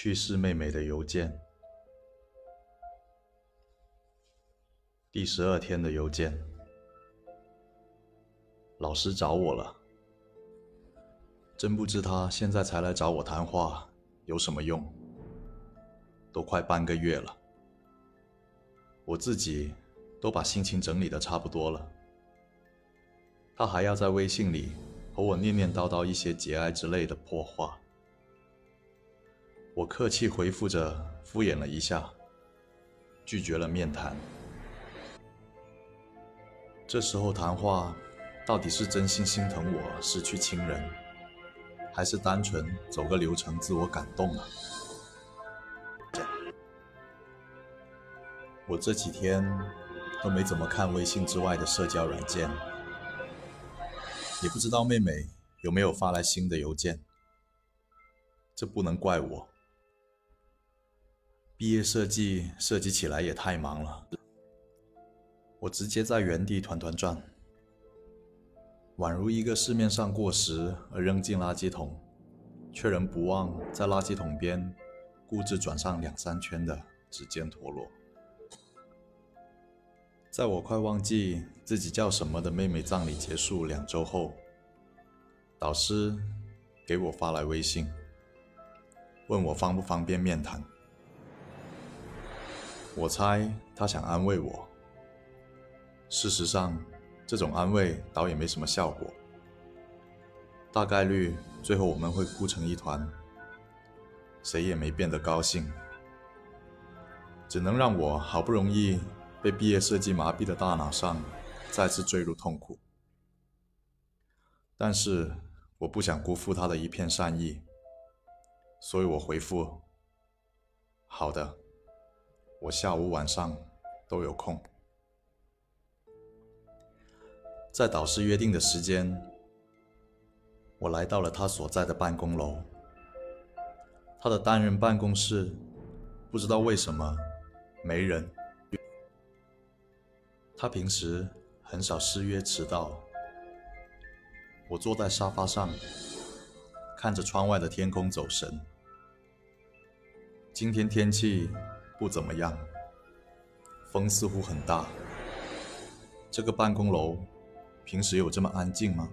去世妹妹的邮件，第十二天的邮件。老师找我了，真不知他现在才来找我谈话有什么用。都快半个月了，我自己都把心情整理的差不多了，他还要在微信里和我念念叨叨一些节哀之类的破话。我客气回复着，敷衍了一下，拒绝了面谈。这时候谈话，到底是真心心疼我失去亲人，还是单纯走个流程自我感动啊？我这几天都没怎么看微信之外的社交软件，也不知道妹妹有没有发来新的邮件。这不能怪我。毕业设计设计起来也太忙了，我直接在原地团团转，宛如一个市面上过时而扔进垃圾桶，却仍不忘在垃圾桶边固执转上两三圈的指尖陀螺。在我快忘记自己叫什么的妹妹葬礼结束两周后，导师给我发来微信，问我方不方便面谈。我猜他想安慰我。事实上，这种安慰倒也没什么效果。大概率最后我们会哭成一团，谁也没变得高兴，只能让我好不容易被毕业设计麻痹的大脑上再次坠入痛苦。但是我不想辜负他的一片善意，所以我回复：“好的。”我下午、晚上都有空。在导师约定的时间，我来到了他所在的办公楼。他的单人办公室，不知道为什么没人。他平时很少失约迟到。我坐在沙发上，看着窗外的天空走神。今天天气。不怎么样，风似乎很大。这个办公楼平时有这么安静吗？